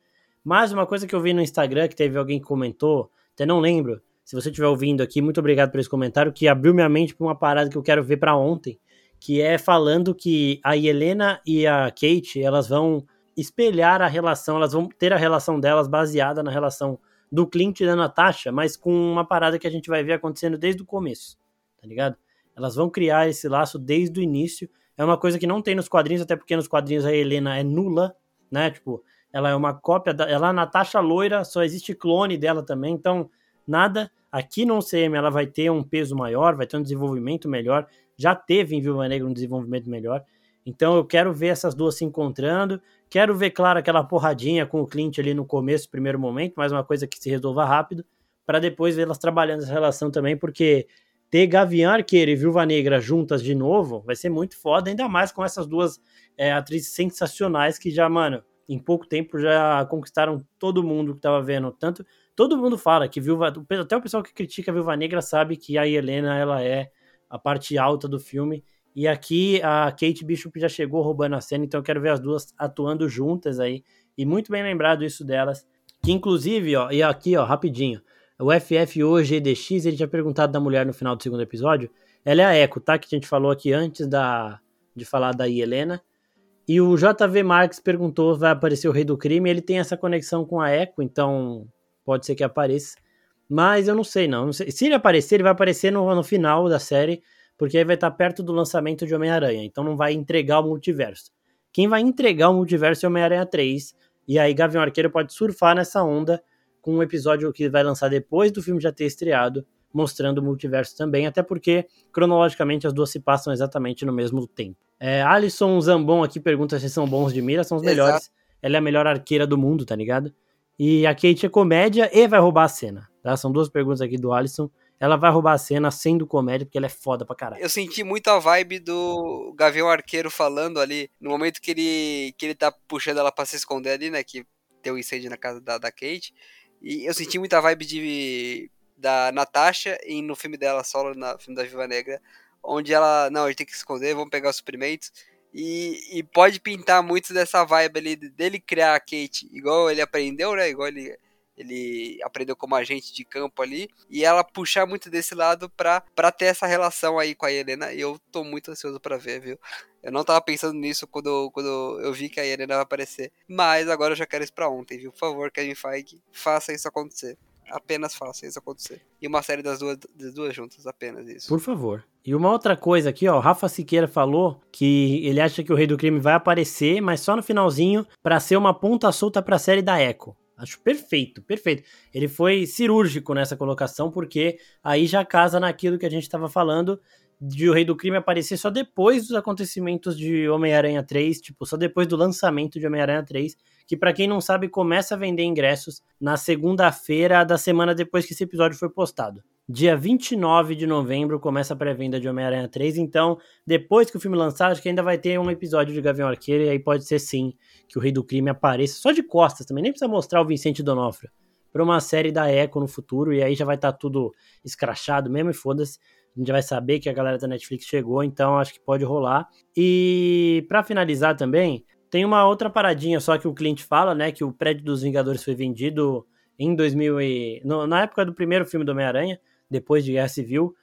Mas uma coisa que eu vi no Instagram, que teve alguém que comentou, até não lembro, se você estiver ouvindo aqui, muito obrigado por esse comentário, que abriu minha mente para uma parada que eu quero ver para ontem, que é falando que a Helena e a Kate, elas vão espelhar a relação, elas vão ter a relação delas baseada na relação do Clint e da Natasha, mas com uma parada que a gente vai ver acontecendo desde o começo, tá ligado? Elas vão criar esse laço desde o início. É uma coisa que não tem nos quadrinhos, até porque nos quadrinhos a Helena é nula, né? Tipo, ela é uma cópia da. Ela é a Natasha loira, só existe clone dela também, então nada. Aqui no CM ela vai ter um peso maior, vai ter um desenvolvimento melhor. Já teve em Viúva Negra um desenvolvimento melhor. Então eu quero ver essas duas se encontrando. Quero ver, claro, aquela porradinha com o Clint ali no começo, primeiro momento, mais uma coisa que se resolva rápido, para depois vê-las trabalhando essa relação também, porque ter Gavião Arqueiro e Viúva Negra juntas de novo vai ser muito foda, ainda mais com essas duas é, atrizes sensacionais que já, mano, em pouco tempo já conquistaram todo mundo que tava vendo. Tanto, todo mundo fala que Viúva, até o pessoal que critica a Viúva Negra sabe que a Helena, ela é a parte alta do filme, e aqui a Kate Bishop já chegou roubando a cena, então eu quero ver as duas atuando juntas aí. E muito bem lembrado isso delas. Que inclusive, ó, e aqui, ó, rapidinho. O FFO GDX, ele tinha perguntado da mulher no final do segundo episódio. Ela é a Echo, tá? Que a gente falou aqui antes da, de falar da Helena. E o JV Marques perguntou: vai aparecer o Rei do Crime? Ele tem essa conexão com a Echo, então pode ser que apareça. Mas eu não sei, não. não sei. Se ele aparecer, ele vai aparecer no, no final da série porque aí vai estar perto do lançamento de Homem-Aranha, então não vai entregar o multiverso. Quem vai entregar o multiverso é Homem-Aranha 3, e aí Gavião Arqueiro pode surfar nessa onda com um episódio que vai lançar depois do filme já ter estreado, mostrando o multiverso também, até porque cronologicamente as duas se passam exatamente no mesmo tempo. É, Alisson Zambon aqui pergunta se são bons de mira, são os melhores. Exato. Ela é a melhor arqueira do mundo, tá ligado? E a Kate é comédia e vai roubar a cena, tá? São duas perguntas aqui do Alisson ela vai roubar a cena sendo comédia, porque ela é foda pra caralho. Eu senti muito a vibe do Gavião Arqueiro falando ali, no momento que ele, que ele tá puxando ela pra se esconder ali, né? Que tem um incêndio na casa da, da Kate. E eu senti muita vibe de da Natasha e no filme dela solo, no filme da Viva Negra, onde ela, não, a gente tem que esconder, vamos pegar os suprimentos. E, e pode pintar muito dessa vibe ali dele criar a Kate, igual ele aprendeu, né? Igual ele ele aprendeu como agente de campo ali, e ela puxar muito desse lado pra, pra ter essa relação aí com a Helena, e eu tô muito ansioso para ver, viu? Eu não tava pensando nisso quando, quando eu vi que a Helena vai aparecer, mas agora eu já quero isso pra ontem, viu? Por favor, Kevin Feige, faça isso acontecer. Apenas faça isso acontecer. E uma série das duas, das duas juntas, apenas isso. Por favor. E uma outra coisa aqui, ó, Rafa Siqueira falou que ele acha que o Rei do Crime vai aparecer, mas só no finalzinho para ser uma ponta solta para a série da Echo. Acho perfeito, perfeito. Ele foi cirúrgico nessa colocação, porque aí já casa naquilo que a gente estava falando de o Rei do Crime aparecer só depois dos acontecimentos de Homem-Aranha 3, tipo, só depois do lançamento de Homem-Aranha 3, que para quem não sabe começa a vender ingressos na segunda-feira da semana depois que esse episódio foi postado. Dia 29 de novembro começa a pré-venda de Homem-Aranha 3, então depois que o filme lançar, acho que ainda vai ter um episódio de Gavião Arqueiro e aí pode ser sim que o Rei do Crime apareça só de costas também, nem precisa mostrar o Vicente Donofrio, para uma série da Echo no futuro e aí já vai estar tá tudo escrachado mesmo e foda-se. A gente vai saber que a galera da Netflix chegou, então acho que pode rolar. E para finalizar também, tem uma outra paradinha só que o cliente fala, né, que o prédio dos Vingadores foi vendido em 2000 e... no, na época do primeiro filme do Homem-Aranha, depois de Guerra Civil.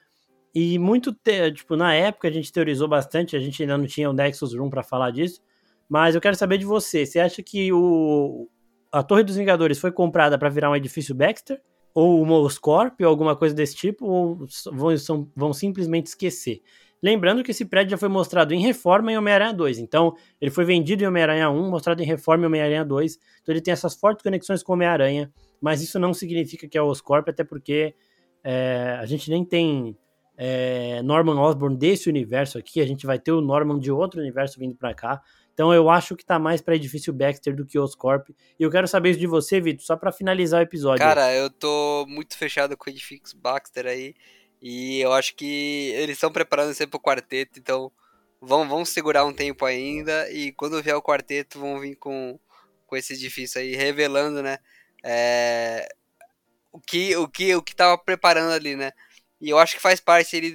E muito, te... tipo, na época a gente teorizou bastante, a gente ainda não tinha o Nexus Room para falar disso, mas eu quero saber de você. Você acha que o, a Torre dos Vingadores foi comprada para virar um edifício Baxter? Ou uma Oscorp, ou alguma coisa desse tipo? Ou vão, são, vão simplesmente esquecer? Lembrando que esse prédio já foi mostrado em Reforma em Homem-Aranha 2. Então, ele foi vendido em Homem-Aranha 1, mostrado em Reforma em Homem-Aranha 2. Então, ele tem essas fortes conexões com Homem-Aranha. Mas isso não significa que é o Oscorp, até porque é, a gente nem tem é, Norman Osborn desse universo aqui. A gente vai ter o Norman de outro universo vindo para cá. Então eu acho que tá mais para edifício Baxter do que Oscorp. E eu quero saber isso de você, Vitor, só para finalizar o episódio. Cara, eu tô muito fechado com o edifício Baxter aí. E eu acho que eles estão preparando sempre pro quarteto, então vão, vão segurar um tempo ainda. E quando vier o quarteto, vão vir com, com esse edifício aí, revelando, né? É, o, que, o, que, o que tava preparando ali, né? E eu acho que faz parte ele,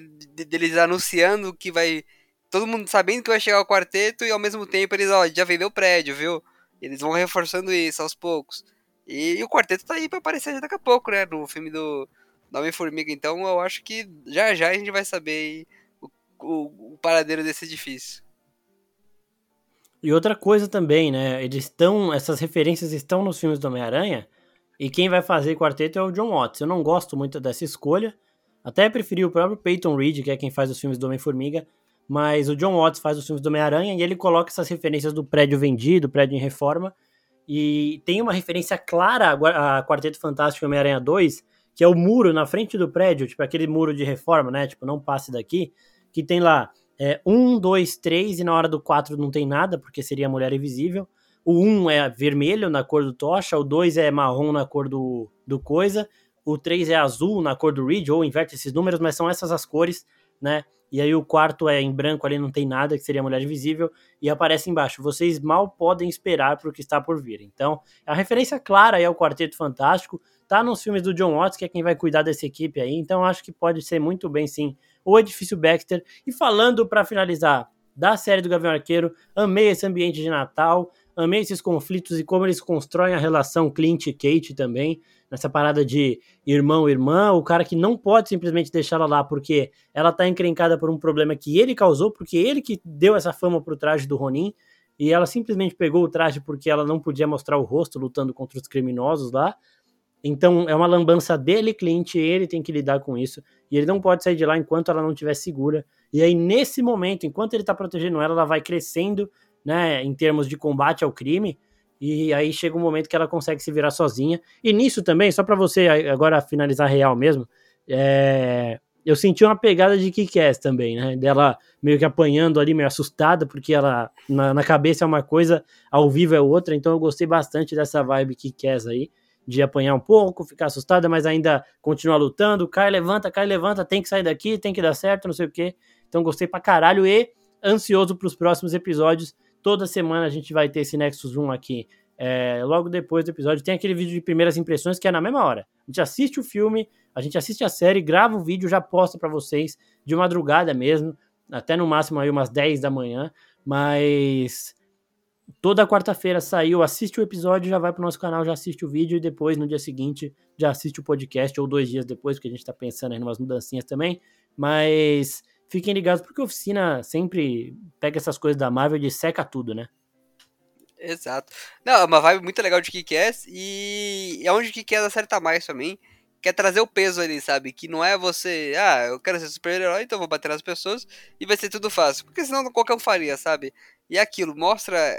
deles anunciando que vai todo mundo sabendo que vai chegar o quarteto e ao mesmo tempo eles, ó, já vendeu o prédio, viu? Eles vão reforçando isso aos poucos. E, e o quarteto tá aí pra aparecer daqui a pouco, né? No filme do, da Homem-Formiga, então eu acho que já já a gente vai saber o, o, o paradeiro desse edifício. E outra coisa também, né? Eles estão. Essas referências estão nos filmes do Homem-Aranha. E quem vai fazer quarteto é o John Watts. Eu não gosto muito dessa escolha. Até preferi o próprio Peyton Reed, que é quem faz os filmes do Homem-Formiga. Mas o John Watts faz os filmes do Homem-Aranha e ele coloca essas referências do prédio vendido, prédio em reforma. E tem uma referência clara a Quarteto Fantástico Homem-Aranha 2, que é o muro na frente do prédio, tipo aquele muro de reforma, né? Tipo, não passe daqui. Que tem lá é, um, dois, três, e na hora do quatro não tem nada, porque seria a Mulher Invisível. O 1 um é vermelho na cor do Tocha, o 2 é marrom na cor do, do Coisa, o 3 é azul na cor do Reed, ou inverte esses números, mas são essas as cores, né? E aí o quarto é em branco ali, não tem nada, que seria Mulher Invisível, e aparece embaixo, vocês mal podem esperar para o que está por vir. Então, a referência clara aí ao Quarteto Fantástico, tá nos filmes do John Watts, que é quem vai cuidar dessa equipe aí, então acho que pode ser muito bem sim o Edifício Baxter. E falando para finalizar da série do Gavião Arqueiro, amei esse ambiente de Natal, amei esses conflitos e como eles constroem a relação Clint e Kate também, nessa parada de irmão-irmã, o cara que não pode simplesmente deixá-la lá porque ela tá encrencada por um problema que ele causou, porque ele que deu essa fama pro traje do Ronin, e ela simplesmente pegou o traje porque ela não podia mostrar o rosto lutando contra os criminosos lá. Então é uma lambança dele, Clint, ele tem que lidar com isso, e ele não pode sair de lá enquanto ela não estiver segura. E aí, nesse momento, enquanto ele tá protegendo ela, ela vai crescendo né, em termos de combate ao crime, e aí chega um momento que ela consegue se virar sozinha. E nisso também, só para você agora finalizar real mesmo, é... eu senti uma pegada de Kick-Ass também, né? Dela meio que apanhando ali, meio assustada, porque ela na, na, cabeça é uma coisa, ao vivo é outra, então eu gostei bastante dessa vibe Kick-Ass aí, de apanhar um pouco, ficar assustada, mas ainda continuar lutando, cai, levanta, cai, levanta, tem que sair daqui, tem que dar certo, não sei o quê. Então gostei pra caralho e ansioso pros próximos episódios Toda semana a gente vai ter esse Nexus 1 aqui. É, logo depois do episódio, tem aquele vídeo de primeiras impressões que é na mesma hora. A gente assiste o filme, a gente assiste a série, grava o vídeo, já posta para vocês de madrugada mesmo, até no máximo aí umas 10 da manhã, mas toda quarta-feira saiu, assiste o episódio, já vai pro nosso canal, já assiste o vídeo e depois no dia seguinte já assiste o podcast ou dois dias depois, porque a gente tá pensando em umas mudancinhas também, mas fiquem ligados porque a oficina sempre pega essas coisas da Marvel e seca tudo, né? Exato. Não, é uma vibe muito legal de Kick-Ass e é onde Kick-Ass acerta mais também. Quer trazer o peso ali, sabe? Que não é você, ah, eu quero ser super-herói, então vou bater nas pessoas e vai ser tudo fácil. Porque senão qualquer um faria, sabe? E aquilo mostra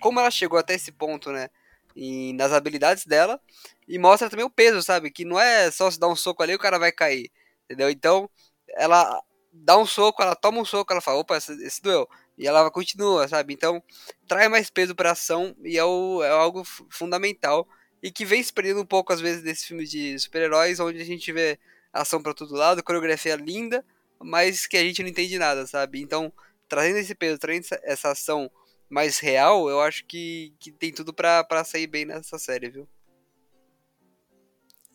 como ela chegou até esse ponto, né? E nas habilidades dela. E mostra também o peso, sabe? Que não é só se dar um soco ali e o cara vai cair. Entendeu? Então, ela dá um soco, ela toma um soco, ela fala, opa, esse, esse doeu. E ela continua, sabe? Então, traz mais peso pra ação e é, o, é algo fundamental. E que vem se perdendo um pouco, às vezes, desses filmes de super-heróis, onde a gente vê ação para todo lado, coreografia linda, mas que a gente não entende nada, sabe? Então, trazendo esse peso, trazendo essa, ação mais real, eu acho que, que tem tudo para sair bem nessa série, viu?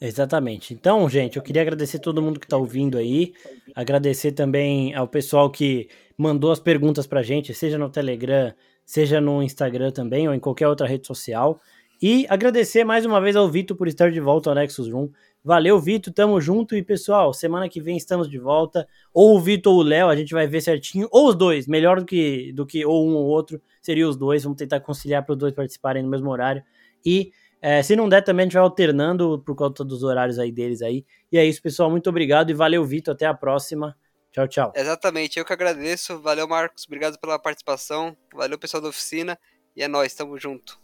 Exatamente. Então, gente, eu queria agradecer todo mundo que está ouvindo aí, agradecer também ao pessoal que mandou as perguntas pra gente, seja no Telegram, seja no Instagram também, ou em qualquer outra rede social. E agradecer mais uma vez ao Vitor por estar de volta ao Nexus Room. Valeu, Vitor, tamo junto. E pessoal, semana que vem estamos de volta. Ou o Vitor ou o Léo, a gente vai ver certinho. Ou os dois, melhor do que, do que ou um ou outro, seria os dois. Vamos tentar conciliar para os dois participarem no mesmo horário. E é, se não der, também a gente vai alternando por conta dos horários aí deles aí. E é isso, pessoal. Muito obrigado e valeu, Vitor. Até a próxima. Tchau, tchau. Exatamente, eu que agradeço. Valeu, Marcos. Obrigado pela participação. Valeu, pessoal da oficina. E é nóis, tamo junto.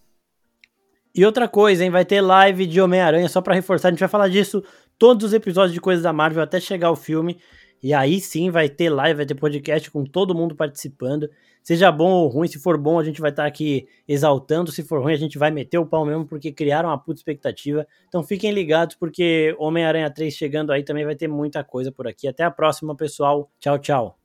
E outra coisa, hein? Vai ter live de Homem-Aranha, só para reforçar. A gente vai falar disso todos os episódios de Coisas da Marvel até chegar o filme. E aí sim vai ter live, vai ter podcast com todo mundo participando. Seja bom ou ruim, se for bom, a gente vai estar tá aqui exaltando. Se for ruim, a gente vai meter o pau mesmo, porque criaram uma puta expectativa. Então fiquem ligados, porque Homem-Aranha 3 chegando aí também vai ter muita coisa por aqui. Até a próxima, pessoal. Tchau, tchau.